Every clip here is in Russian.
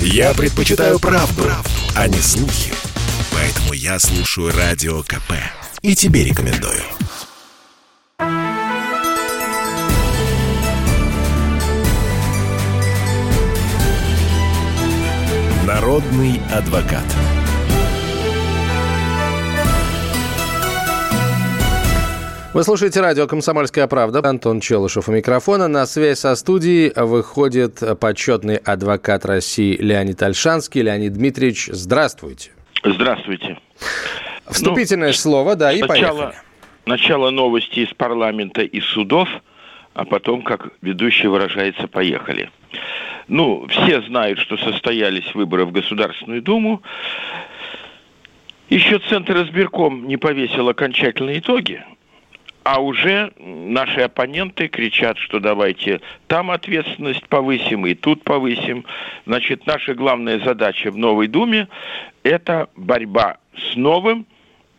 Я предпочитаю правду, правду, а не слухи. Поэтому я слушаю Радио КП. И тебе рекомендую. Народный адвокат. Вы слушаете радио «Комсомольская правда». Антон Челышев у микрофона. На связь со студией выходит почетный адвокат России Леонид Альшанский. Леонид Дмитриевич, здравствуйте. Здравствуйте. Вступительное ну, слово, да, и сначала, поехали. Начало новости из парламента и судов, а потом, как ведущий выражается, поехали. Ну, все знают, что состоялись выборы в Государственную Думу. Еще Центр избирком не повесил окончательные итоги, а уже наши оппоненты кричат, что давайте там ответственность повысим и тут повысим. Значит, наша главная задача в Новой Думе – это борьба с новым,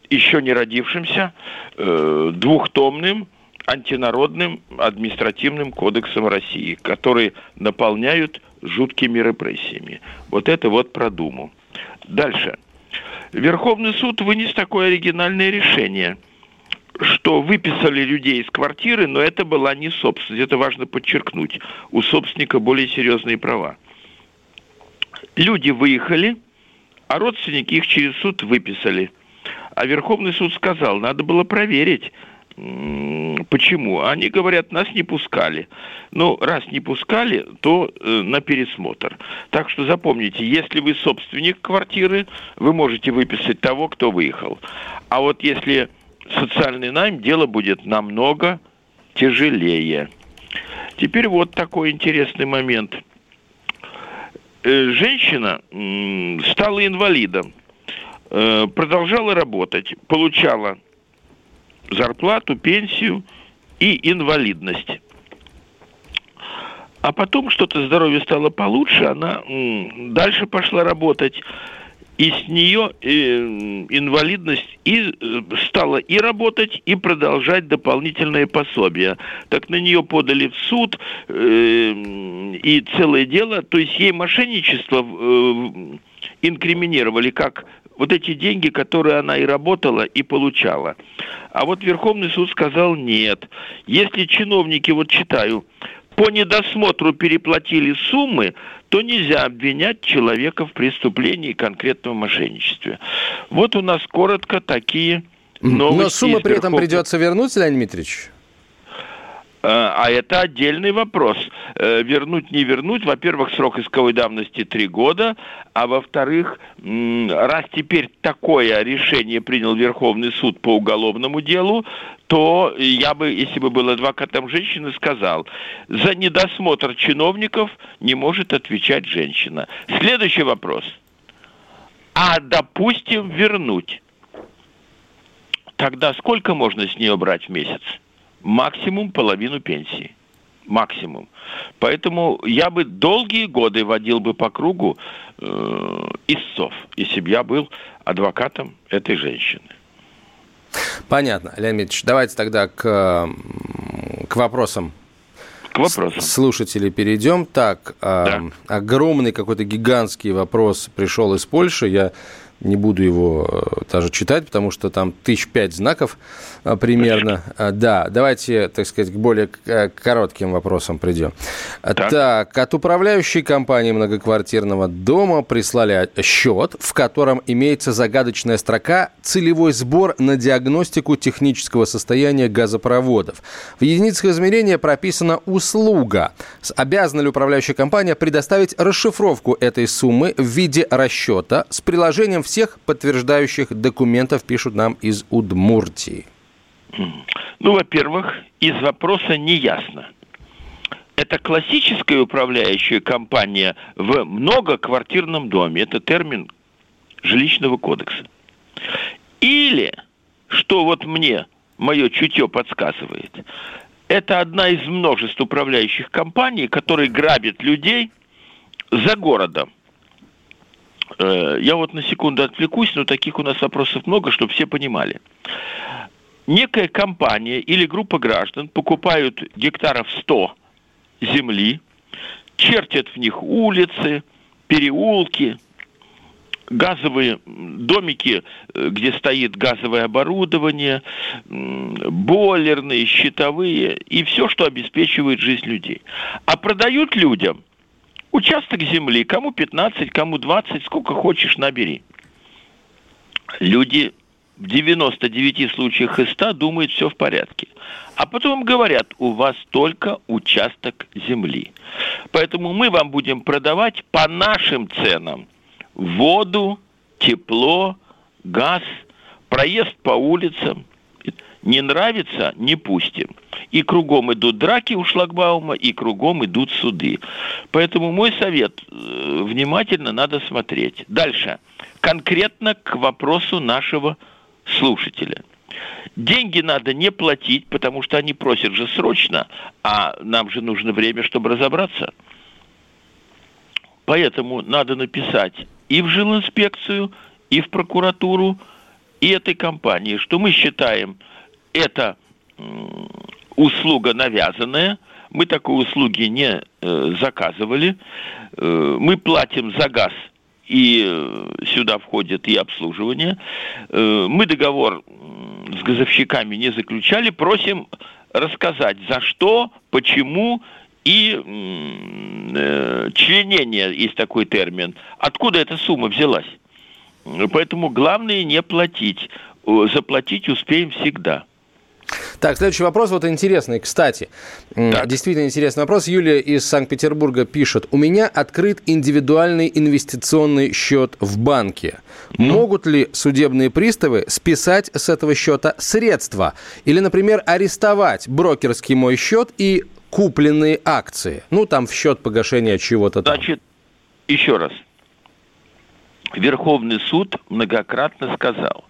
еще не родившимся, э, двухтомным, антинародным административным кодексом России, который наполняют жуткими репрессиями. Вот это вот про Думу. Дальше. Верховный суд вынес такое оригинальное решение – что выписали людей из квартиры, но это была не собственность. Это важно подчеркнуть. У собственника более серьезные права. Люди выехали, а родственники их через суд выписали. А Верховный суд сказал, надо было проверить, Почему? Они говорят, нас не пускали. Ну, раз не пускали, то э, на пересмотр. Так что запомните, если вы собственник квартиры, вы можете выписать того, кто выехал. А вот если социальный найм, дело будет намного тяжелее. Теперь вот такой интересный момент. Э, женщина стала инвалидом, э, продолжала работать, получала зарплату, пенсию и инвалидность. А потом что-то здоровье стало получше, она дальше пошла работать и с нее э, инвалидность и э, стала и работать, и продолжать дополнительные пособия. Так на нее подали в суд э, и целое дело, то есть ей мошенничество инкриминировали как вот эти деньги, которые она и работала, и получала. А вот Верховный суд сказал нет. Если чиновники, вот читаю, по недосмотру переплатили суммы, то нельзя обвинять человека в преступлении конкретного мошенничестве. Вот у нас коротко такие новости. Но суммы при этом придется вернуть, Леонид Дмитриевич? Э, а это отдельный вопрос. Э, вернуть, не вернуть. Во-первых, срок исковой давности три года. А во-вторых, раз теперь такое решение принял Верховный суд по уголовному делу, то я бы, если бы был адвокатом женщины, сказал, за недосмотр чиновников не может отвечать женщина. Следующий вопрос. А, допустим, вернуть. Тогда сколько можно с нее брать в месяц? Максимум половину пенсии. Максимум. Поэтому я бы долгие годы водил бы по кругу э, истцов, если бы я был адвокатом этой женщины. Понятно, Леонид Ильич. Давайте тогда к, к вопросам к вопросам. Слушатели перейдем. Так, да. э, огромный какой-то гигантский вопрос пришел из Польши. Я не буду его э, даже читать, потому что там тысяч пять знаков э, примерно. Конечно. Да, давайте, так сказать, к более э, коротким вопросам придем. Так. так, от управляющей компании многоквартирного дома прислали счет, в котором имеется загадочная строка «Целевой сбор на диагностику технического состояния газопроводов». В единицах измерения прописана услуга. Обязана ли управляющая компания предоставить расшифровку этой суммы в виде расчета с приложением всех подтверждающих документов, пишут нам из Удмуртии? Ну, во-первых, из вопроса не ясно. Это классическая управляющая компания в многоквартирном доме. Это термин жилищного кодекса. Или, что вот мне мое чутье подсказывает, это одна из множеств управляющих компаний, которые грабят людей за городом. Э, я вот на секунду отвлекусь, но таких у нас вопросов много, чтобы все понимали. Некая компания или группа граждан покупают гектаров 100 земли, чертят в них улицы, переулки, газовые домики, э, где стоит газовое оборудование, бойлерные, щитовые и все, что обеспечивает жизнь людей. А продают людям участок земли, кому 15, кому 20, сколько хочешь, набери. Люди в 99 случаях из 100 думают, все в порядке. А потом говорят, у вас только участок земли. Поэтому мы вам будем продавать по нашим ценам воду, тепло, газ, проезд по улицам. Не нравится – не пустим. И кругом идут драки у шлагбаума, и кругом идут суды. Поэтому мой совет – внимательно надо смотреть. Дальше. Конкретно к вопросу нашего слушателя. Деньги надо не платить, потому что они просят же срочно, а нам же нужно время, чтобы разобраться. Поэтому надо написать и в жилинспекцию, и в прокуратуру, и этой компании, что мы считаем это услуга навязанная, мы такой услуги не э, заказывали, э, мы платим за газ и э, сюда входит и обслуживание. Мы договор с газовщиками не заключали, просим рассказать, за что, почему и членение есть такой термин. Откуда эта сумма взялась? Поэтому главное не платить. Заплатить успеем всегда. Так, следующий вопрос, вот интересный, кстати. Так. Действительно интересный вопрос. Юлия из Санкт-Петербурга пишет. У меня открыт индивидуальный инвестиционный счет в банке. Ну? Могут ли судебные приставы списать с этого счета средства? Или, например, арестовать брокерский мой счет и купленные акции? Ну, там в счет погашения чего-то там. Значит, еще раз. Верховный суд многократно сказал,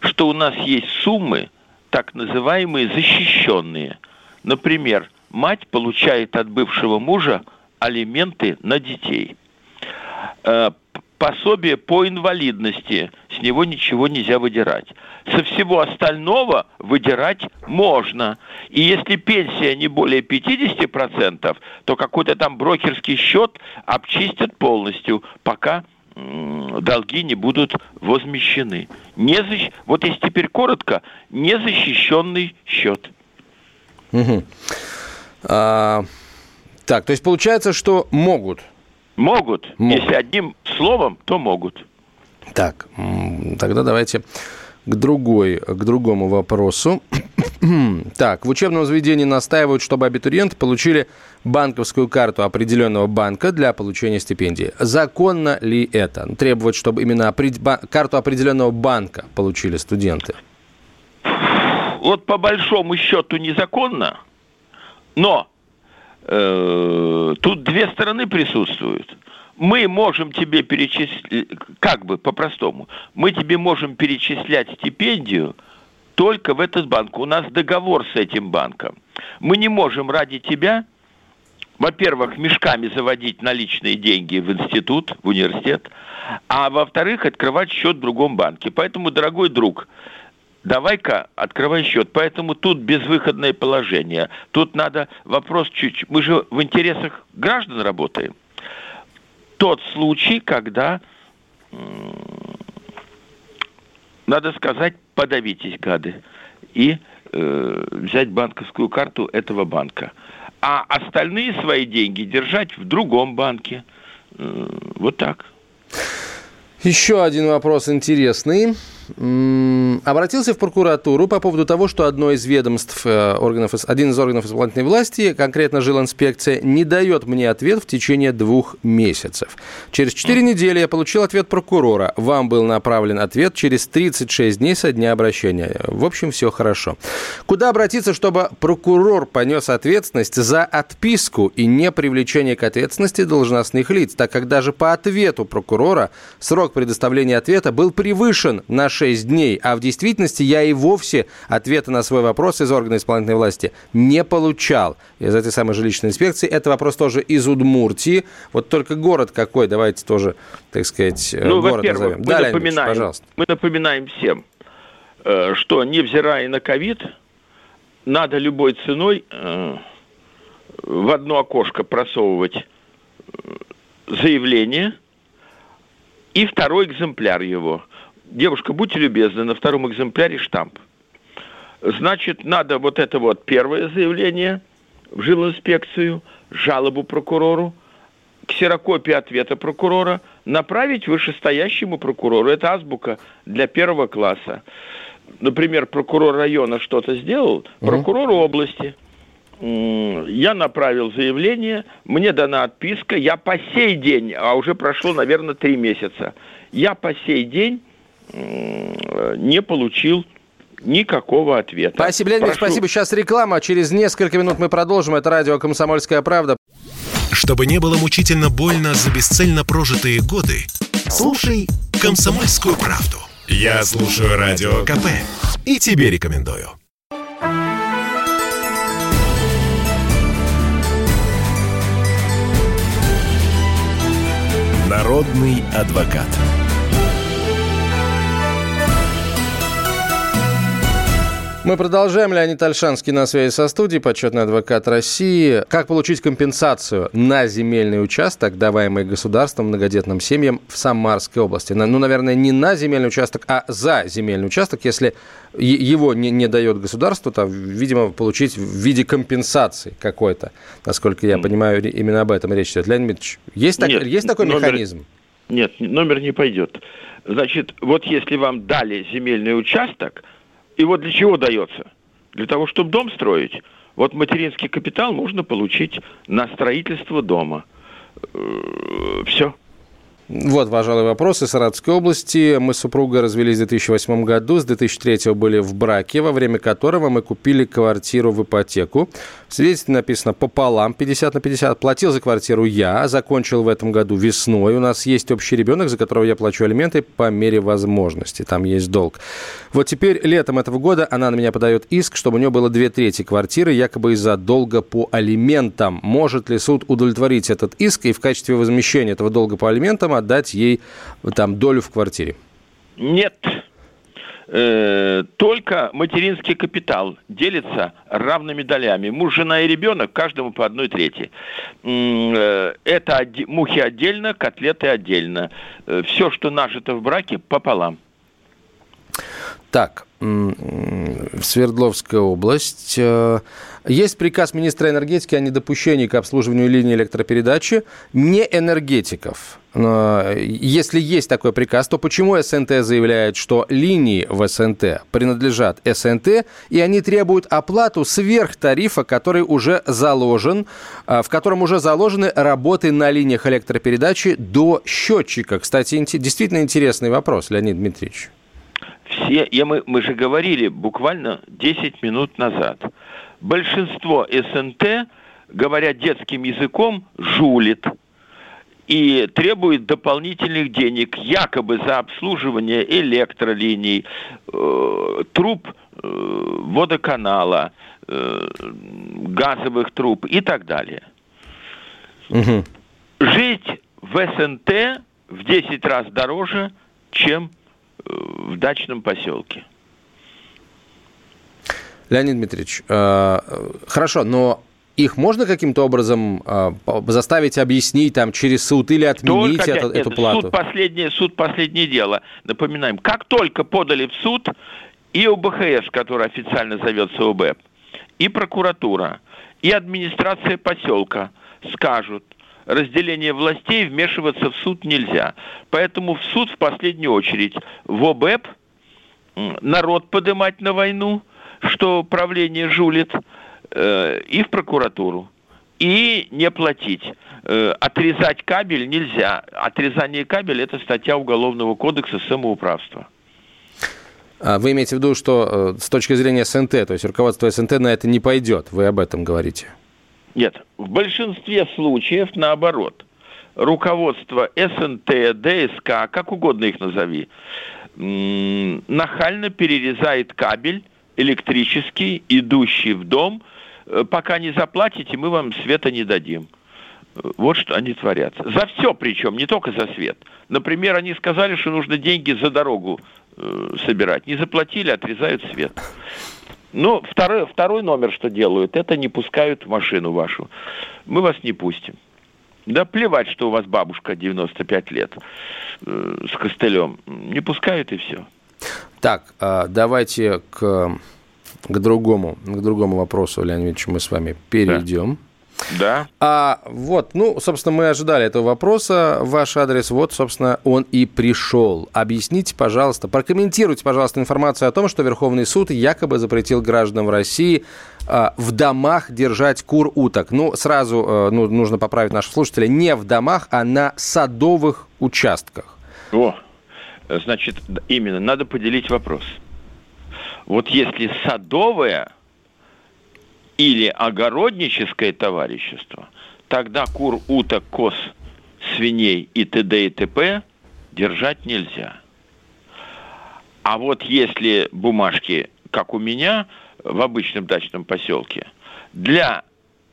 что у нас есть суммы, так называемые защищенные. Например, мать получает от бывшего мужа алименты на детей. Э, пособие по инвалидности, с него ничего нельзя выдирать. Со всего остального выдирать можно. И если пенсия не более 50%, то какой-то там брокерский счет обчистят полностью, пока долги не будут возмещены. Не защ... Вот если теперь коротко, незащищенный счет. Угу. А, так, то есть получается, что могут? Могут. могут. Если одним словом, то могут. Так, тогда давайте к, другой, к другому вопросу. Так, в учебном заведении настаивают, чтобы абитуриенты получили банковскую карту определенного банка для получения стипендии. Законно ли это? Требовать, чтобы именно карту определенного банка получили студенты? Вот по большому счету незаконно, но э, тут две стороны присутствуют мы можем тебе перечислять, как бы по-простому, мы тебе можем перечислять стипендию только в этот банк. У нас договор с этим банком. Мы не можем ради тебя, во-первых, мешками заводить наличные деньги в институт, в университет, а во-вторых, открывать счет в другом банке. Поэтому, дорогой друг, давай-ка открывай счет. Поэтому тут безвыходное положение. Тут надо вопрос чуть-чуть. Мы же в интересах граждан работаем тот случай, когда, надо сказать, подавитесь, гады, и э, взять банковскую карту этого банка. А остальные свои деньги держать в другом банке. Э, вот так. Еще один вопрос интересный. Обратился в прокуратуру по поводу того, что одно из ведомств, э, органов, один из органов исполнительной власти, конкретно жилинспекция, не дает мне ответ в течение двух месяцев. Через четыре недели я получил ответ прокурора. Вам был направлен ответ через 36 дней со дня обращения. В общем, все хорошо. Куда обратиться, чтобы прокурор понес ответственность за отписку и не привлечение к ответственности должностных лиц, так как даже по ответу прокурора срок предоставления ответа был превышен на 6 дней, а в действительности я и вовсе ответа на свой вопрос из органа исполнительной власти не получал. Из этой самой жилищной инспекции. Это вопрос тоже из Удмуртии. Вот только город какой, давайте тоже, так сказать, э, ну, город назовем. Мы да, напоминаем, пожалуйста. Мы напоминаем всем, э, что невзирая на ковид, надо любой ценой э, в одно окошко просовывать заявление и второй экземпляр его. Девушка, будьте любезны, на втором экземпляре штамп. Значит, надо вот это вот первое заявление в жилинспекцию, жалобу прокурору, ксерокопию ответа прокурора направить вышестоящему прокурору. Это азбука для первого класса. Например, прокурор района что-то сделал, прокурору области – я направил заявление, мне дана отписка, я по сей день, а уже прошло, наверное, три месяца, я по сей день не получил никакого ответа. Спасибо, Леонид, Прошу... спасибо. Сейчас реклама, через несколько минут мы продолжим. Это радио «Комсомольская правда». Чтобы не было мучительно больно за бесцельно прожитые годы, слушай «Комсомольскую правду». Я слушаю Радио КП и тебе рекомендую. Народный адвокат. Мы продолжаем. Леонид Альшанский на связи со студией, почетный адвокат России. Как получить компенсацию на земельный участок, даваемый государством многодетным семьям в Самарской области? Ну, наверное, не на земельный участок, а за земельный участок, если его не, не дает государство, то, видимо, получить в виде компенсации какой-то. Насколько я понимаю, именно об этом речь идет. Леонид Дмитриевич, есть, так, есть такой номер, механизм? Нет, номер не пойдет. Значит, вот если вам дали земельный участок – и вот для чего дается? Для того, чтобы дом строить. Вот материнский капитал можно получить на строительство дома. Э, Все. Вот, пожалуй, вопросы Саратовской области. Мы с супругой развелись в 2008 году, с 2003 были в браке, во время которого мы купили квартиру в ипотеку. В свидетельстве написано пополам, 50 на 50. Платил за квартиру я, закончил в этом году весной. У нас есть общий ребенок, за которого я плачу алименты по мере возможности. Там есть долг. Вот теперь летом этого года она на меня подает иск, чтобы у нее было две трети квартиры, якобы из-за долга по алиментам. Может ли суд удовлетворить этот иск и в качестве возмещения этого долга по алиментам отдать ей там долю в квартире? Нет. Э, только материнский капитал делится равными долями. Муж, жена и ребенок каждому по одной трети. Э, это мухи отдельно, котлеты отдельно. Э, Все, что нажито в браке, пополам. Так, Свердловская область. Э, есть приказ министра энергетики о недопущении к обслуживанию линии электропередачи не энергетиков. Если есть такой приказ, то почему СНТ заявляет, что линии в СНТ принадлежат СНТ, и они требуют оплату сверх тарифа, который уже заложен, э, в котором уже заложены работы на линиях электропередачи до счетчика? Кстати, действительно интересный вопрос, Леонид Дмитриевич все, я, мы, мы же говорили буквально 10 минут назад, большинство СНТ, говоря детским языком, жулит и требует дополнительных денег якобы за обслуживание электролиний, э, труб э, водоканала, э, газовых труб и так далее. Угу. Жить в СНТ в 10 раз дороже, чем в дачном поселке. Леонид Дмитриевич, э, хорошо, но их можно каким-то образом э, заставить объяснить там через суд или отменить только, это, нет, эту плату? Суд последнее, суд последнее дело. Напоминаем, как только подали в суд и ОБХС, который официально зовется ОБЭП, и прокуратура, и администрация поселка скажут, разделение властей вмешиваться в суд нельзя. Поэтому в суд в последнюю очередь в ОБЭП народ поднимать на войну, что правление жулит, э, и в прокуратуру. И не платить. Э, отрезать кабель нельзя. Отрезание кабеля – это статья Уголовного кодекса самоуправства. А вы имеете в виду, что э, с точки зрения СНТ, то есть руководство СНТ на это не пойдет? Вы об этом говорите? Нет, в большинстве случаев наоборот. Руководство СНТ, ДСК, как угодно их назови, нахально перерезает кабель электрический, идущий в дом. Э, пока не заплатите, мы вам света не дадим. Вот что они творят. За все причем, не только за свет. Например, они сказали, что нужно деньги за дорогу э, собирать. Не заплатили, отрезают свет. Ну, второй, второй номер, что делают, это не пускают в машину вашу. Мы вас не пустим. Да плевать, что у вас бабушка 95 лет э, с костылем. Не пускают и все. Так, э, давайте к, к другому, к другому вопросу, Леонид Ильич, мы с вами перейдем. Да. Да. А вот, ну, собственно, мы ожидали этого вопроса. Ваш адрес, вот, собственно, он и пришел. Объясните, пожалуйста, прокомментируйте, пожалуйста, информацию о том, что Верховный суд якобы запретил гражданам России а, в домах держать кур уток. Ну, сразу а, ну, нужно поправить наших слушателей. Не в домах, а на садовых участках. О, значит, именно, надо поделить вопрос. Вот если садовая или огородническое товарищество, тогда кур, уток, коз, свиней и т.д. и т.п. держать нельзя. А вот если бумажки, как у меня, в обычном дачном поселке, для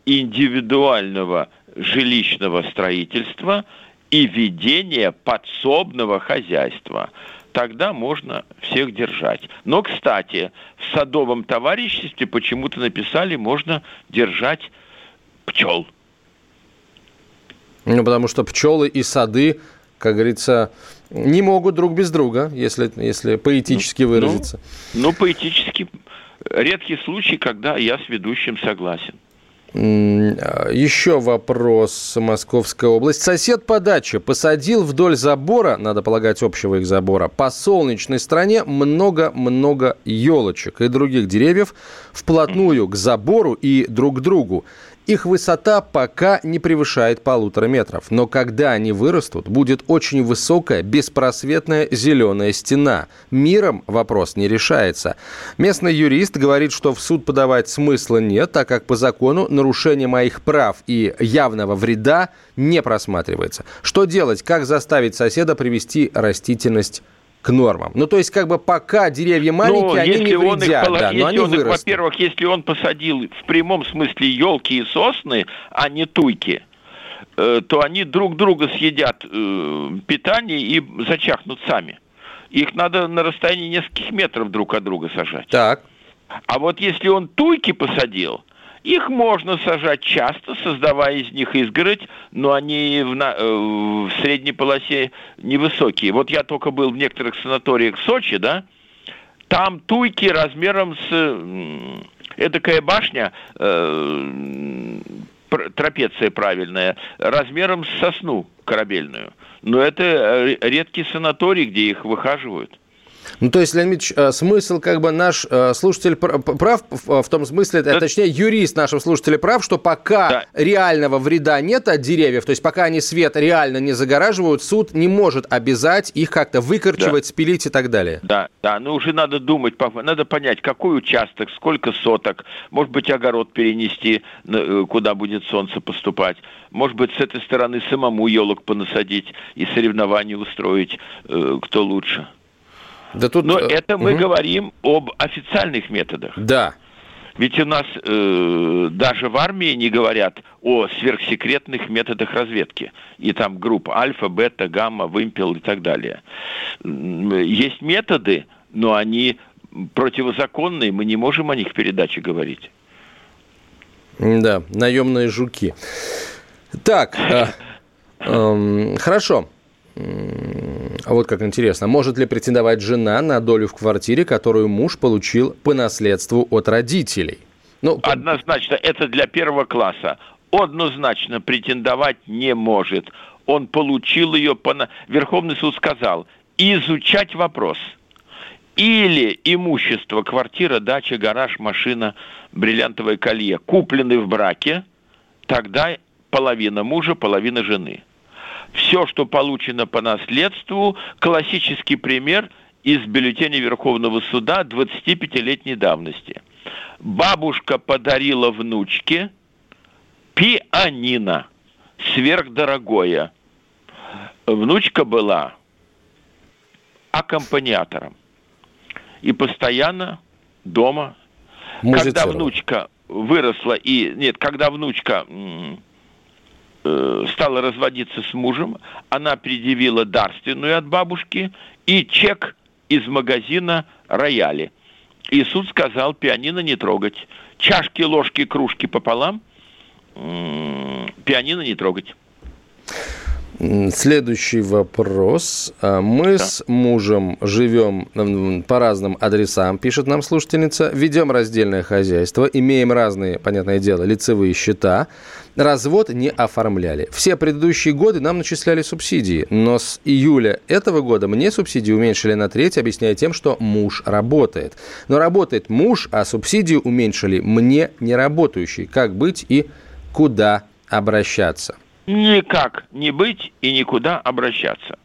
индивидуального жилищного строительства и ведения подсобного хозяйства – тогда можно всех держать. Но, кстати, в садовом товариществе почему-то написали, можно держать пчел. Ну, потому что пчелы и сады, как говорится, не могут друг без друга, если, если поэтически ну, выразиться. Ну, ну, поэтически. Редкий случай, когда я с ведущим согласен. Еще вопрос, Московская область. Сосед по даче посадил вдоль забора, надо полагать, общего их забора, по солнечной стороне много-много елочек и других деревьев вплотную к забору и друг к другу. Их высота пока не превышает полутора метров, но когда они вырастут, будет очень высокая, беспросветная зеленая стена. Миром вопрос не решается. Местный юрист говорит, что в суд подавать смысла нет, так как по закону нарушение моих прав и явного вреда не просматривается. Что делать? Как заставить соседа привести растительность к нормам. Ну, то есть, как бы пока деревья ну, маленькие, ну, они не вредят, их, да, но они вырастут. Во-первых, если он посадил в прямом смысле елки и сосны, а не туйки, э, то они друг друга съедят э, питание и зачахнут сами. Их надо на расстоянии нескольких метров друг от друга сажать. Так. А вот если он туйки посадил, их можно сажать часто, создавая из них изгородь, но они в, на, э, в средней полосе невысокие. Вот я только был в некоторых санаториях в Сочи, да, там туйки размером с эдакая башня, э, трапеция правильная, размером с сосну корабельную. Но это редкий санаторий, где их выхаживают. Ну, то есть, Леонид Ильич, э, смысл, как бы наш э, слушатель прав в том смысле, да. точнее, юрист нашего слушателя прав, что пока да. реального вреда нет от деревьев, то есть пока они свет реально не загораживают, суд не может обязать их как-то выкорчевать, да. спилить и так далее. Да, да, но уже надо думать, надо понять, какой участок, сколько соток, может быть, огород перенести, э, куда будет солнце поступать, может быть, с этой стороны самому елок понасадить и соревнования устроить, кто лучше. Да тут... Но э, это мы угу. говорим об официальных методах. Да. Ведь у нас э, даже в армии не говорят о сверхсекретных методах разведки. И там группа альфа, бета, гамма, вымпел и так далее. Есть методы, но они противозаконные, мы не можем о них в передаче говорить. Да, наемные жуки. Так, э, э, хорошо. А вот как интересно, может ли претендовать жена на долю в квартире, которую муж получил по наследству от родителей? Ну, Однозначно, это для первого класса. Однозначно претендовать не может. Он получил ее по... Верховный суд сказал, изучать вопрос. Или имущество, квартира, дача, гараж, машина, бриллиантовое колье, куплены в браке, тогда половина мужа, половина жены все, что получено по наследству, классический пример из бюллетеня Верховного суда 25-летней давности. Бабушка подарила внучке пианино, сверхдорогое. Внучка была аккомпаниатором. И постоянно дома. Когда внучка выросла и... Нет, когда внучка Э, стала разводиться с мужем, она предъявила дарственную от бабушки и чек из магазина «Рояли». И суд сказал пианино не трогать. Чашки, ложки, кружки пополам, пианино не трогать. Следующий вопрос. А, мы да. с мужем живем по разным адресам, пишет нам слушательница. Ведем раздельное хозяйство, имеем разные, понятное дело, лицевые счета. Развод не оформляли. Все предыдущие годы нам начисляли субсидии, но с июля этого года мне субсидии уменьшили на треть, объясняя тем, что муж работает. Но работает муж, а субсидию уменьшили мне, не работающий. Как быть и куда обращаться? Никак не быть и никуда обращаться.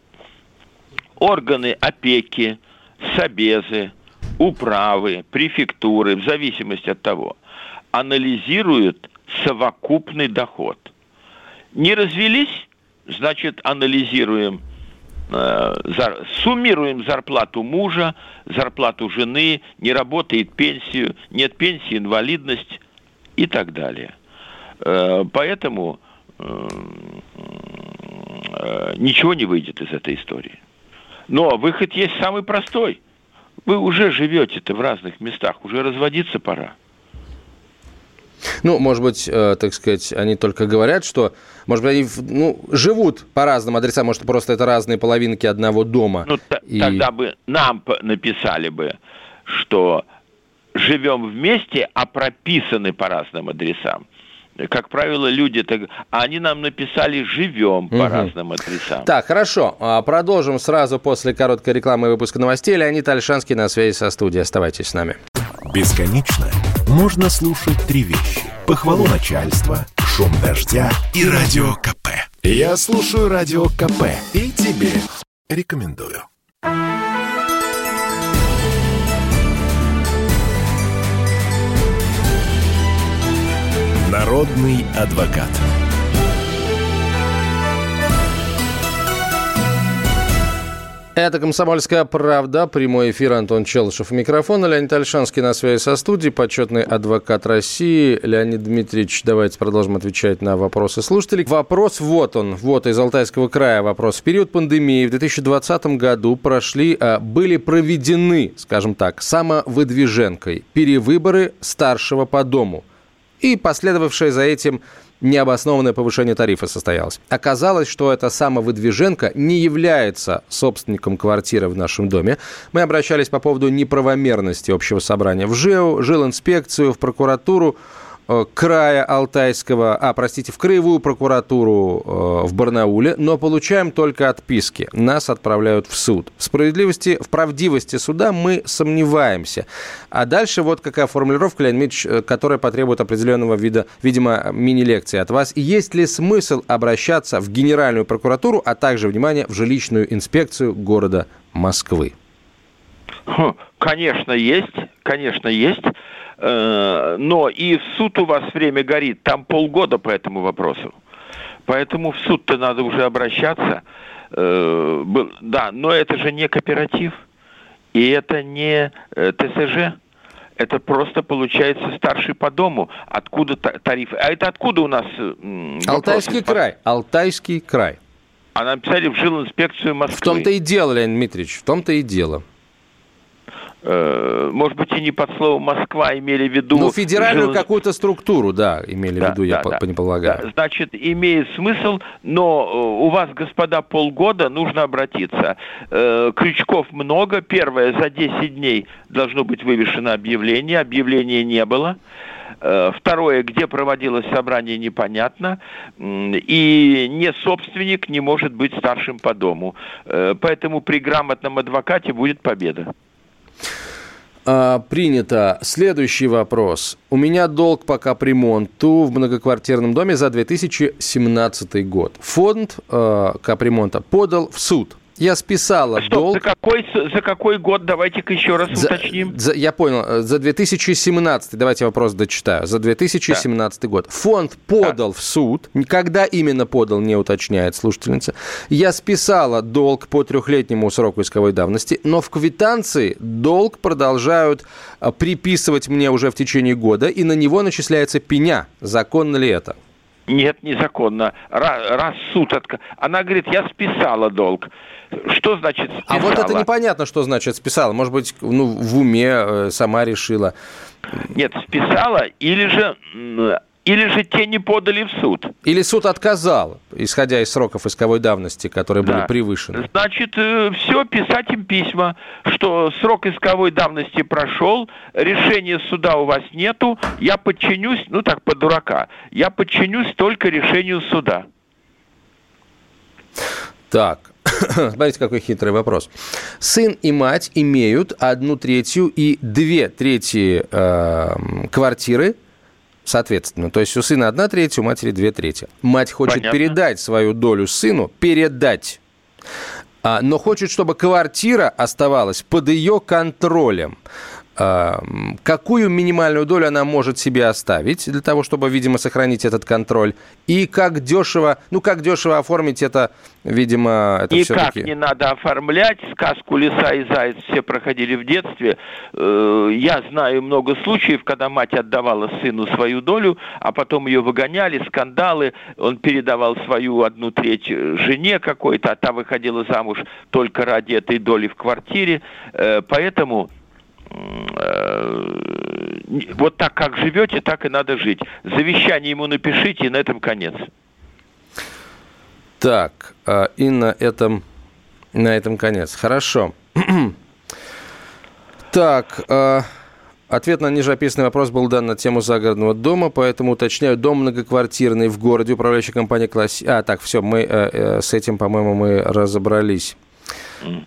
Органы опеки, собезы, управы, префектуры, в зависимости от того, анализируют совокупный доход. Не развелись, значит, анализируем, э, зар, суммируем зарплату мужа, зарплату жены, не работает пенсию, нет пенсии, инвалидность и так далее. Э, поэтому ничего не выйдет из этой истории. Но выход есть самый простой. Вы уже живете-то в разных местах, уже разводиться пора. Ну, может быть, э, так сказать, они только говорят, что, может быть, они ну, живут по разным адресам, может, просто это разные половинки одного дома. Ну, и... тогда бы нам написали бы, что живем вместе, а прописаны по разным адресам как правило, люди так, а они нам написали живем по угу. разным адресам. Так, хорошо. А, продолжим сразу после короткой рекламы и выпуска новостей. Леонид Альшанский на связи со студией. Оставайтесь с нами. Бесконечно можно слушать три вещи. Похвалу начальства, шум дождя и радио КП. Я слушаю радио КП и тебе рекомендую. Народный адвокат. Это «Комсомольская правда». Прямой эфир Антон Челышев. Микрофон. Леонид Альшанский на связи со студией. Почетный адвокат России. Леонид Дмитриевич, давайте продолжим отвечать на вопросы слушателей. Вопрос вот он. Вот из Алтайского края вопрос. В период пандемии в 2020 году прошли, а, были проведены, скажем так, самовыдвиженкой перевыборы старшего по дому и последовавшее за этим необоснованное повышение тарифа состоялось. Оказалось, что эта самовыдвиженка не является собственником квартиры в нашем доме. Мы обращались по поводу неправомерности общего собрания в ЖЭУ, жил инспекцию, в прокуратуру. Э, края Алтайского, а, простите, в Краевую прокуратуру э, в Барнауле, но получаем только отписки. Нас отправляют в суд. В справедливости, в правдивости суда мы сомневаемся. А дальше вот какая формулировка, Леонид Ильич, э, которая потребует определенного вида, видимо, мини-лекции от вас. Есть ли смысл обращаться в Генеральную прокуратуру, а также, внимание, в жилищную инспекцию города Москвы? Конечно, есть. Конечно, есть. Э, но и в суд у вас время горит, там полгода по этому вопросу. Поэтому в суд-то надо уже обращаться. Э, да, но это же не кооператив, и это не э, ТСЖ. Это просто получается старший по дому. Откуда тарифы? А это откуда у нас? Алтайский край. Алтайский край. А написали в жилинспекцию Москвы. В том-то и дело, Леонид Дмитриевич, в том-то и дело. Э, может быть, и не под словом Москва имели в виду... Ну, федеральную жил... какую-то структуру, да, имели да, в виду, да, я да, по, не полагаю. Да. Значит, имеет смысл, но э, у вас, господа, полгода нужно обратиться. Э, крючков много. Первое, за 10 дней должно быть вывешено объявление. Объявления не было. Второе, где проводилось собрание, непонятно. И не собственник не может быть старшим по дому. Поэтому при грамотном адвокате будет победа. А, принято. Следующий вопрос. У меня долг по капремонту в многоквартирном доме за 2017 год. Фонд э, капремонта подал в суд. Я списала Стоп, долг. За какой, за какой год? Давайте-ка еще раз за, уточним. За, я понял. За 2017. Давайте вопрос дочитаю. За 2017 да. год. Фонд подал да. в суд. Когда именно подал, не уточняет слушательница. Я списала долг по трехлетнему сроку исковой давности, но в квитанции долг продолжают э, приписывать мне уже в течение года, и на него начисляется пеня. Законно ли это? Нет, незаконно. Раз, раз суд отка... Она говорит, я списала долг. Что значит списала? А вот это непонятно, что значит списала. Может быть, ну, в уме э, сама решила. Нет, списала или же или же те не подали в суд. Или суд отказал, исходя из сроков исковой давности, которые да. были превышены. Значит, э, все, писать им письма, что срок исковой давности прошел, решения суда у вас нету, я подчинюсь, ну так, по дурака, я подчинюсь только решению суда. Так, смотрите, какой хитрый вопрос. Сын и мать имеют одну третью и две трети э, квартиры – соответственно. То есть у сына одна треть, у матери две трети. Мать хочет Понятно. передать свою долю сыну, передать, а, но хочет, чтобы квартира оставалась под ее контролем. Эм, какую минимальную долю она может себе оставить для того, чтобы, видимо, сохранить этот контроль, и как дешево, ну, как дешево оформить это, видимо, это Никак не надо оформлять. Сказку «Лиса и заяц» все проходили в детстве. Э, я знаю много случаев, когда мать отдавала сыну свою долю, а потом ее выгоняли, скандалы, он передавал свою одну треть жене какой-то, а та выходила замуж только ради этой доли в квартире. Э, поэтому Э, вот так, как живете, так и надо жить. Завещание ему напишите, и на этом конец. Так, а, и на этом, на этом конец. Хорошо. так, а, Ответ на ниже описанный вопрос был дан на тему загородного дома, поэтому уточняю, дом многоквартирный в городе, управляющая компания «Класс...» А, так, все, мы э, э, с этим, по-моему, мы разобрались.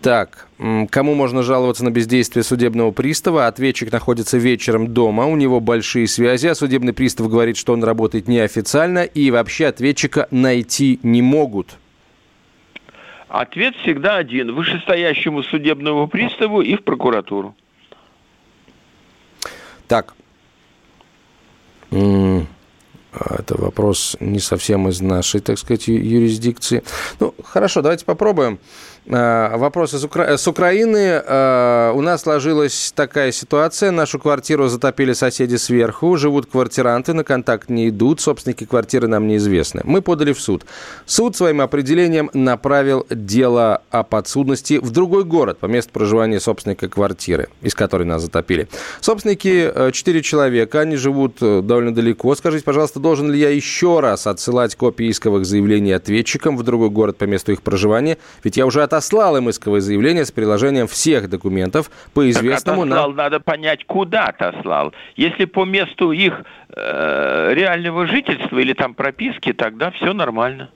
Так, кому можно жаловаться на бездействие судебного пристава? Ответчик находится вечером дома, у него большие связи, а судебный пристав говорит, что он работает неофициально, и вообще ответчика найти не могут. Ответ всегда один. Вышестоящему судебному приставу и в прокуратуру. Так. Это вопрос не совсем из нашей, так сказать, юрисдикции. Ну, хорошо, давайте попробуем. Э, вопрос из Укра... с Украины. Э, у нас сложилась такая ситуация. Нашу квартиру затопили соседи сверху. Живут квартиранты, на контакт не идут. Собственники квартиры нам неизвестны. Мы подали в суд. Суд своим определением направил дело о подсудности в другой город по месту проживания собственника квартиры, из которой нас затопили. Собственники э, четыре человека. Они живут довольно далеко. Скажите, пожалуйста, должен ли я еще раз отсылать копии исковых заявлений ответчикам в другой город по месту их проживания? Ведь я уже от отослал им исковое заявление с приложением всех документов по известному... Так отослал, нам... надо понять, куда отослал. Если по месту их э, реального жительства или там прописки, тогда все нормально.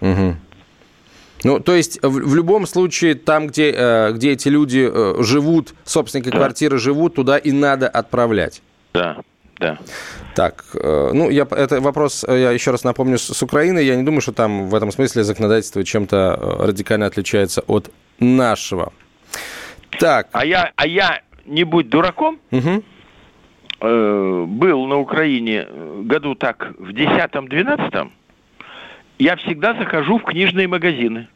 Угу. Ну, то есть в, в любом случае там, где, э, где эти люди э, живут, собственники да. квартиры живут, туда и надо отправлять. Да да. Так, э, ну, я, это вопрос, э, я еще раз напомню, с, с Украиной. Я не думаю, что там в этом смысле законодательство чем-то э, радикально отличается от нашего. Так. А я, а я не будь дураком, угу. э, был на Украине году так в 10-12, я всегда захожу в книжные магазины.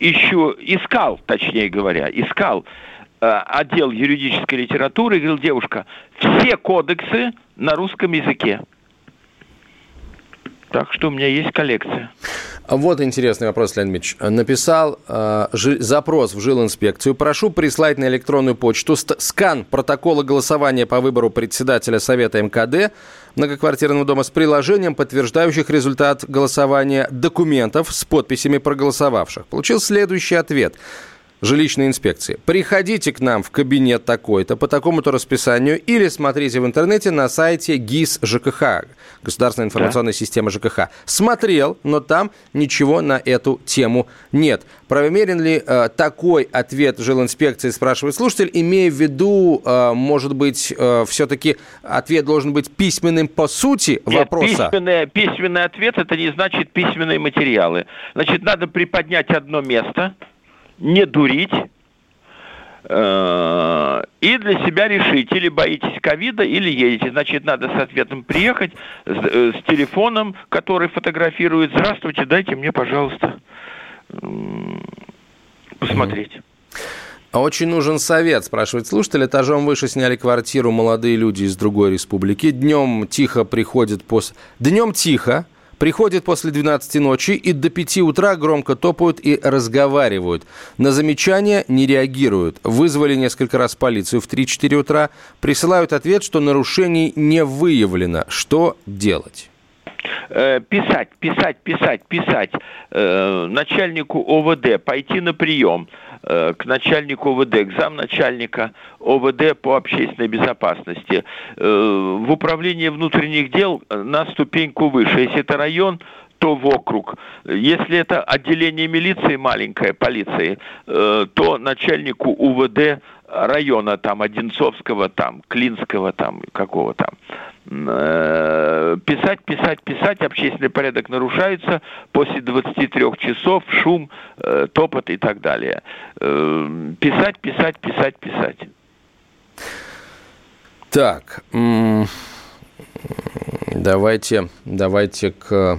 Ищу, искал, точнее говоря, искал отдел юридической литературы и говорил, девушка, все кодексы на русском языке. Так что у меня есть коллекция. Вот интересный вопрос, Леонид Ильич. Написал э, запрос в жилинспекцию. Прошу прислать на электронную почту скан протокола голосования по выбору председателя Совета МКД многоквартирного дома с приложением, подтверждающих результат голосования документов с подписями проголосовавших. Получил следующий ответ жилищной инспекции. Приходите к нам в кабинет такой-то по такому-то расписанию или смотрите в интернете на сайте ГИС ЖКХ, Государственная информационная да. система ЖКХ. Смотрел, но там ничего на эту тему нет. Правомерен ли э, такой ответ жилинспекции, спрашивает слушатель, имея в виду, э, может быть, э, все-таки ответ должен быть письменным по сути нет, вопроса? Письменный, письменный ответ это не значит письменные материалы. Значит, надо приподнять одно место – не дурить э, и для себя решить, или боитесь ковида, или едете. Значит, надо с ответом приехать с, э, с телефоном, который фотографирует. Здравствуйте, дайте мне, пожалуйста, посмотреть. Очень нужен совет, спрашивает слушатель. Этажом выше сняли квартиру молодые люди из другой республики. Днем тихо приходят после... Днем тихо, Приходят после 12 ночи и до 5 утра громко топают и разговаривают. На замечания не реагируют. Вызвали несколько раз полицию в 3-4 утра. Присылают ответ, что нарушений не выявлено. Что делать? Э, писать, писать, писать, писать э, начальнику ОВД, пойти на прием к начальнику ОВД, к замначальника ОВД по общественной безопасности, в управление внутренних дел на ступеньку выше. Если это район, то в округ. Если это отделение милиции маленькое, полиции, то начальнику УВД района, там, Одинцовского, там, Клинского, там, какого там. Э, писать, писать, писать, общественный порядок нарушается, после 23 часов шум, э, топот и так далее. Э, писать, писать, писать, писать. Так, давайте, давайте к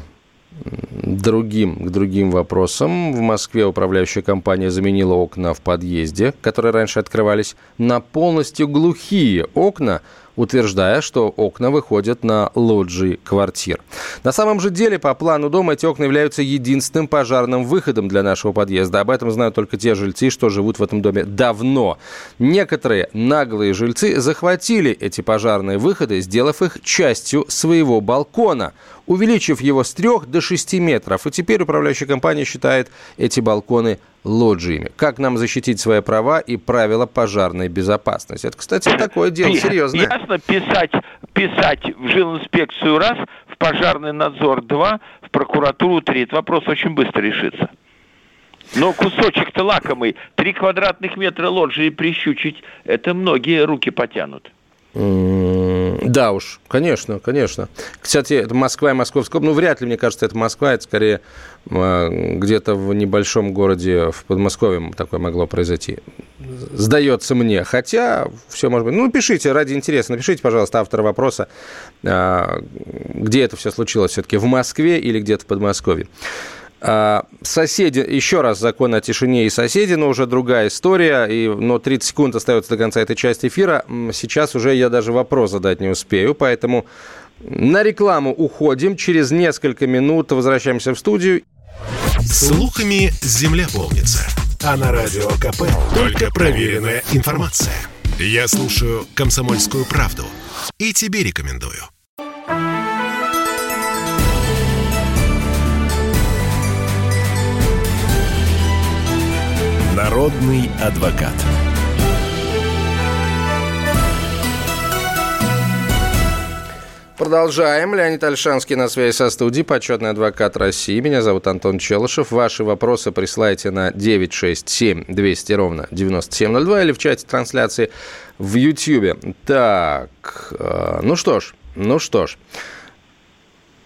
другим, к другим вопросам. В Москве управляющая компания заменила окна в подъезде, которые раньше открывались, на полностью глухие окна, утверждая, что окна выходят на лоджии квартир. На самом же деле, по плану дома, эти окна являются единственным пожарным выходом для нашего подъезда. Об этом знают только те жильцы, что живут в этом доме давно. Некоторые наглые жильцы захватили эти пожарные выходы, сделав их частью своего балкона увеличив его с 3 до 6 метров. И теперь управляющая компания считает эти балконы лоджиями. Как нам защитить свои права и правила пожарной безопасности? Это, кстати, такое дело серьезное. Ясно, писать, писать в жилинспекцию раз, в пожарный надзор два, в прокуратуру три. Этот вопрос очень быстро решится. Но кусочек-то лакомый, три квадратных метра лоджии прищучить, это многие руки потянут. Да уж, конечно, конечно. Кстати, это Москва и Московская Ну, вряд ли, мне кажется, это Москва. Это скорее а, где-то в небольшом городе в Подмосковье такое могло произойти. Сдается мне. Хотя, все может быть. Ну, пишите, ради интереса. Напишите, пожалуйста, автора вопроса, а, где это все случилось все-таки, в Москве или где-то в Подмосковье. А, соседи, еще раз закон о тишине и соседи, но уже другая история, и, но 30 секунд остается до конца этой части эфира. Сейчас уже я даже вопрос задать не успею, поэтому на рекламу уходим. Через несколько минут возвращаемся в студию. Слухами земля полнится. А на радио КП только проверенная информация. Я слушаю «Комсомольскую правду» и тебе рекомендую. Народный адвокат. Продолжаем. Леонид Альшанский на связи со студией, почетный адвокат России. Меня зовут Антон Челышев. Ваши вопросы присылайте на 967 200 ровно 9702 или в чате трансляции в YouTube. Так, э, ну что ж, ну что ж.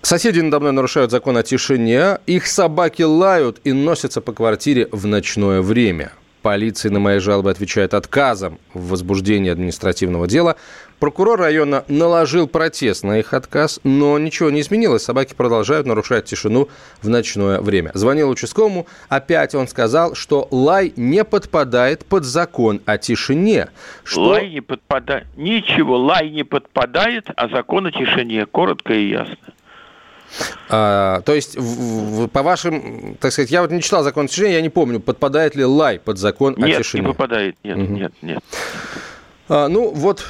Соседи надо мной нарушают закон о тишине. Их собаки лают и носятся по квартире в ночное время. Полиция на мои жалобы отвечает отказом в возбуждении административного дела. Прокурор района наложил протест на их отказ, но ничего не изменилось. Собаки продолжают нарушать тишину в ночное время. Звонил участковому. Опять он сказал, что лай не подпадает под закон о тишине. Что... Лай не подпадает. Ничего, лай не подпадает, а закон о тишине. Коротко и ясно. А, то есть, в, в, по вашим, так сказать, я вот не читал закон о тишине, я не помню, подпадает ли лай под закон нет, о тишине. Нет, не попадает, нет, угу. нет, нет. А, ну, вот,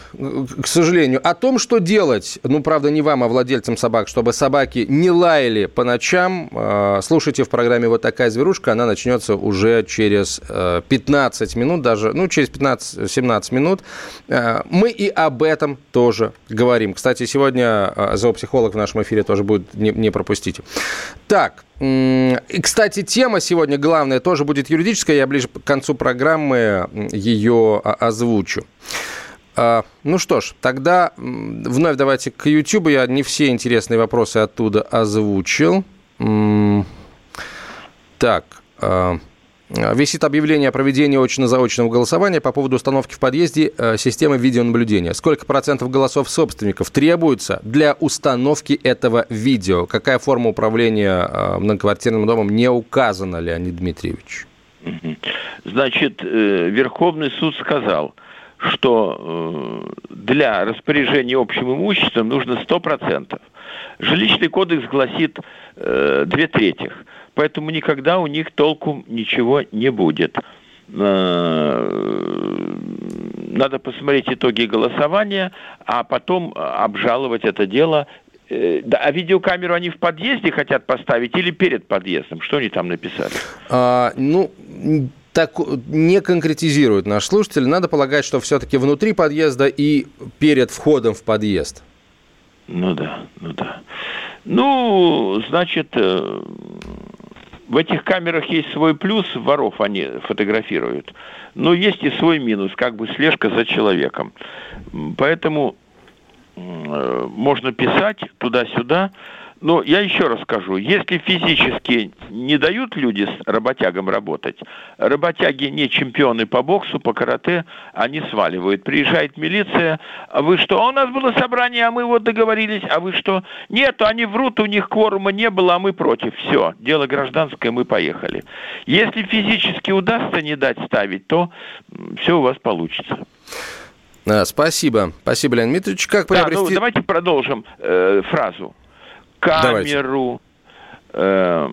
к сожалению. О том, что делать, ну, правда, не вам, а владельцам собак, чтобы собаки не лаяли по ночам, а, слушайте в программе «Вот такая зверушка». Она начнется уже через 15 э, минут, даже, ну, через 15-17 минут. А, мы и об этом тоже говорим. Кстати, сегодня зоопсихолог в нашем эфире тоже будет, не пропустите. Так, и, кстати, тема сегодня главная тоже будет юридическая. Я ближе к концу программы ее озвучу. А, ну что ж, тогда вновь давайте к YouTube. Я не все интересные вопросы оттуда озвучил. Так. А, Висит объявление о проведении очно-заочного голосования по поводу установки в подъезде э, системы видеонаблюдения. Сколько процентов голосов собственников требуется для установки этого видео? Какая форма управления многоквартирным домом не указана, Леонид Дмитриевич? Значит, э, Верховный суд сказал, что для распоряжения общим имуществом нужно 100%. Жилищный кодекс гласит э, две трети. Поэтому никогда у них толку ничего не будет. Э, надо посмотреть итоги голосования, а потом обжаловать это дело Э, да, а видеокамеру они в подъезде хотят поставить или перед подъездом? Что они там написали? А, ну, так не конкретизирует наш слушатель. Надо полагать, что все-таки внутри подъезда и перед входом в подъезд. Ну да, ну да. Ну, значит, э, в этих камерах есть свой плюс, воров они фотографируют, но есть и свой минус, как бы слежка за человеком. Поэтому Э, можно писать туда-сюда. Но я еще раз скажу, если физически не дают люди с работягам работать, работяги не чемпионы по боксу, по карате, они сваливают. Приезжает милиция, а вы что, а у нас было собрание, а мы вот договорились, а вы что? Нет, они врут, у них кворума не было, а мы против. Все, дело гражданское, мы поехали. Если физически удастся не дать ставить, то все у вас получится. А, спасибо. Спасибо, Леонид Дмитриевич. Как приобрести... Да, ну, давайте продолжим э, фразу. Камеру, э,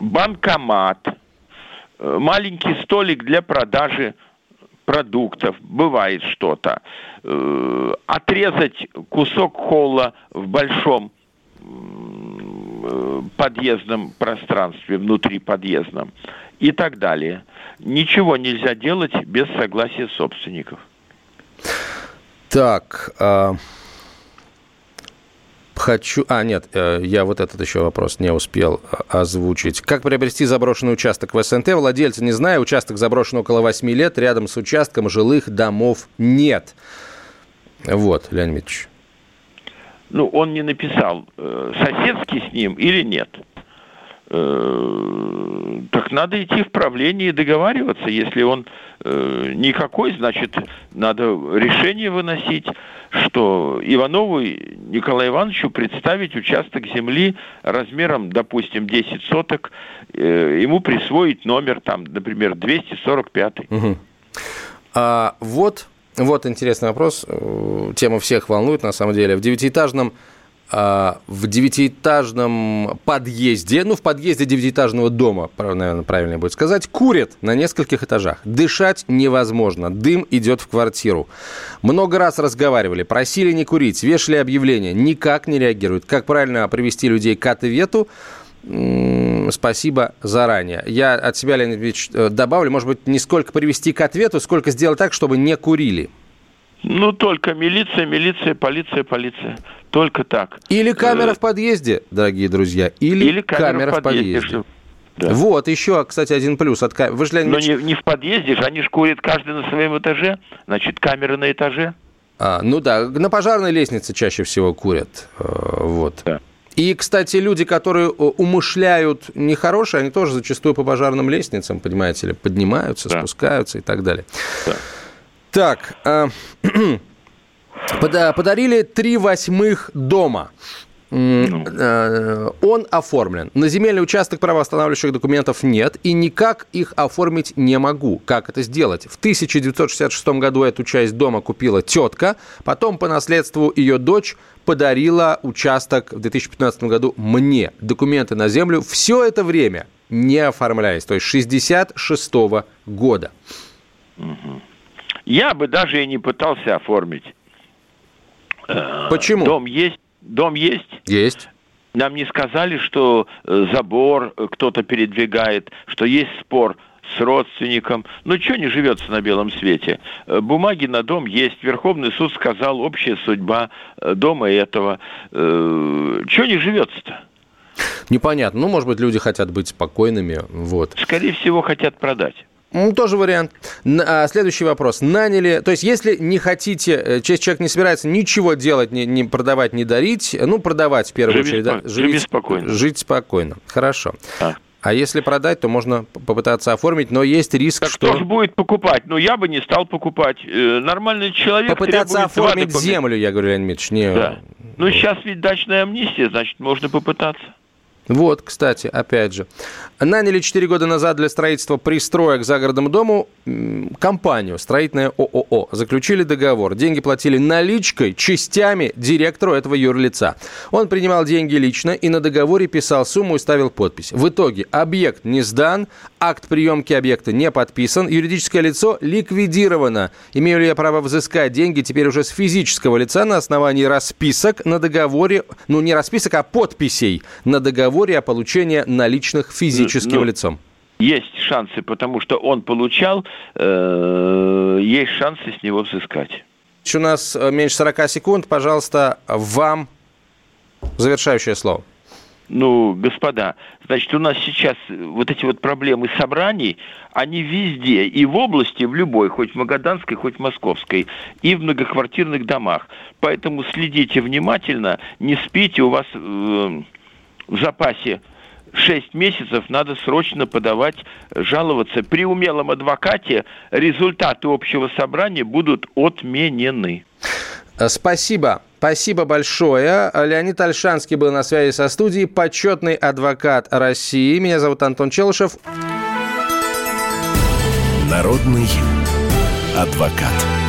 банкомат, э, маленький столик для продажи продуктов, бывает что-то. Э, отрезать кусок холла в большом э, подъездном пространстве, внутри подъездном и так далее. Ничего нельзя делать без согласия собственников. Так, а... Хочу... А, нет, э, я вот этот еще вопрос не успел а, озвучить. Как приобрести заброшенный участок в СНТ? Владельцы не знаю. Участок заброшен около 8 лет. Рядом с участком жилых домов нет. Вот, Леонид Ильич. Ну, он не написал, э, соседский с ним или нет. Э, так надо идти в правление и договариваться. Если он э, никакой, значит, надо решение выносить, что Иванову Николаю Ивановичу представить участок земли размером, допустим, 10 соток, э, ему присвоить номер, там, например, 245. Угу. А, вот, вот интересный вопрос. Тема всех волнует, на самом деле. В девятиэтажном в девятиэтажном подъезде, ну, в подъезде девятиэтажного дома, наверное, правильно будет сказать, курят на нескольких этажах. Дышать невозможно, дым идет в квартиру. Много раз разговаривали, просили не курить, вешали объявления, никак не реагируют. Как правильно привести людей к ответу? Спасибо заранее. Я от себя, Леонид Ильич, э, добавлю, может быть, не сколько привести к ответу, сколько сделать так, чтобы не курили. Ну, только милиция, милиция, полиция, полиция. Только так. Или камера э, в подъезде, дорогие друзья. Или, или камера, камера в подъезде. В подъезде. Да. Вот, еще, кстати, один плюс. От... Вы же, Но не, не в подъезде же, они же курят каждый на своем этаже. Значит, камера на этаже. А, ну да, на пожарной лестнице чаще всего курят. Э, вот. Да. И, кстати, люди, которые э, умышляют нехорошее, они тоже зачастую по пожарным лестницам, понимаете ли, поднимаются, да. спускаются и так далее. Да. Так, э, подарили три восьмых дома. Ну. Э, он оформлен. На земельный участок правоостанавливающих документов нет, и никак их оформить не могу. Как это сделать? В 1966 году эту часть дома купила тетка, потом по наследству ее дочь подарила участок в 2015 году мне. Документы на землю все это время не оформлялись, то есть 66 года. Угу. Я бы даже и не пытался оформить. Э, Почему? Дом есть. Дом есть. Есть. Нам не сказали, что э, забор э, кто-то передвигает, что есть спор с родственником. Ну, что не живется на белом свете? Бумаги на дом есть. Верховный суд сказал, общая судьба дома этого. Что не живется-то? Непонятно. Ну, может быть, люди хотят быть спокойными. Вот. Скорее всего, хотят продать. Ну, тоже вариант. А, следующий вопрос. Наняли, то есть если не хотите, э, человек не собирается ничего делать, не, не продавать, не дарить, ну, продавать в первую живи очередь. Спо- да, живи спокойно. Жить спокойно. Хорошо. А. А если продать, то можно попытаться оформить, но есть риск, так что... кто же будет покупать? Ну, я бы не стал покупать. Э, нормальный человек Попытаться оформить землю, я говорю, Леонид Ильич, не... Да. Ну, сейчас ведь дачная амнистия, значит, можно попытаться. Вот, кстати, опять же. Наняли 4 года назад для строительства пристроек за городом дому компанию, строительное ООО. Заключили договор. Деньги платили наличкой, частями директору этого юрлица. Он принимал деньги лично и на договоре писал сумму и ставил подпись. В итоге объект не сдан, акт приемки объекта не подписан, юридическое лицо ликвидировано. Имею ли я право взыскать деньги теперь уже с физического лица на основании расписок на договоре, ну не расписок, а подписей на договоре о получении наличных физическим ну, лицом? Есть шансы, потому что он получал, э, есть шансы с него взыскать. У нас э, меньше 40 секунд. Пожалуйста, вам завершающее слово. Ну, господа, значит, у нас сейчас вот эти вот проблемы собраний, они везде, и в области, в любой, хоть в Магаданской, хоть в Московской, и в многоквартирных домах. Поэтому следите внимательно, не спите, у вас э, в запасе 6 месяцев надо срочно подавать, жаловаться. При умелом адвокате результаты общего собрания будут отменены. Спасибо. Спасибо большое. Леонид Альшанский был на связи со студией, почетный адвокат России. Меня зовут Антон Челышев. Народный адвокат.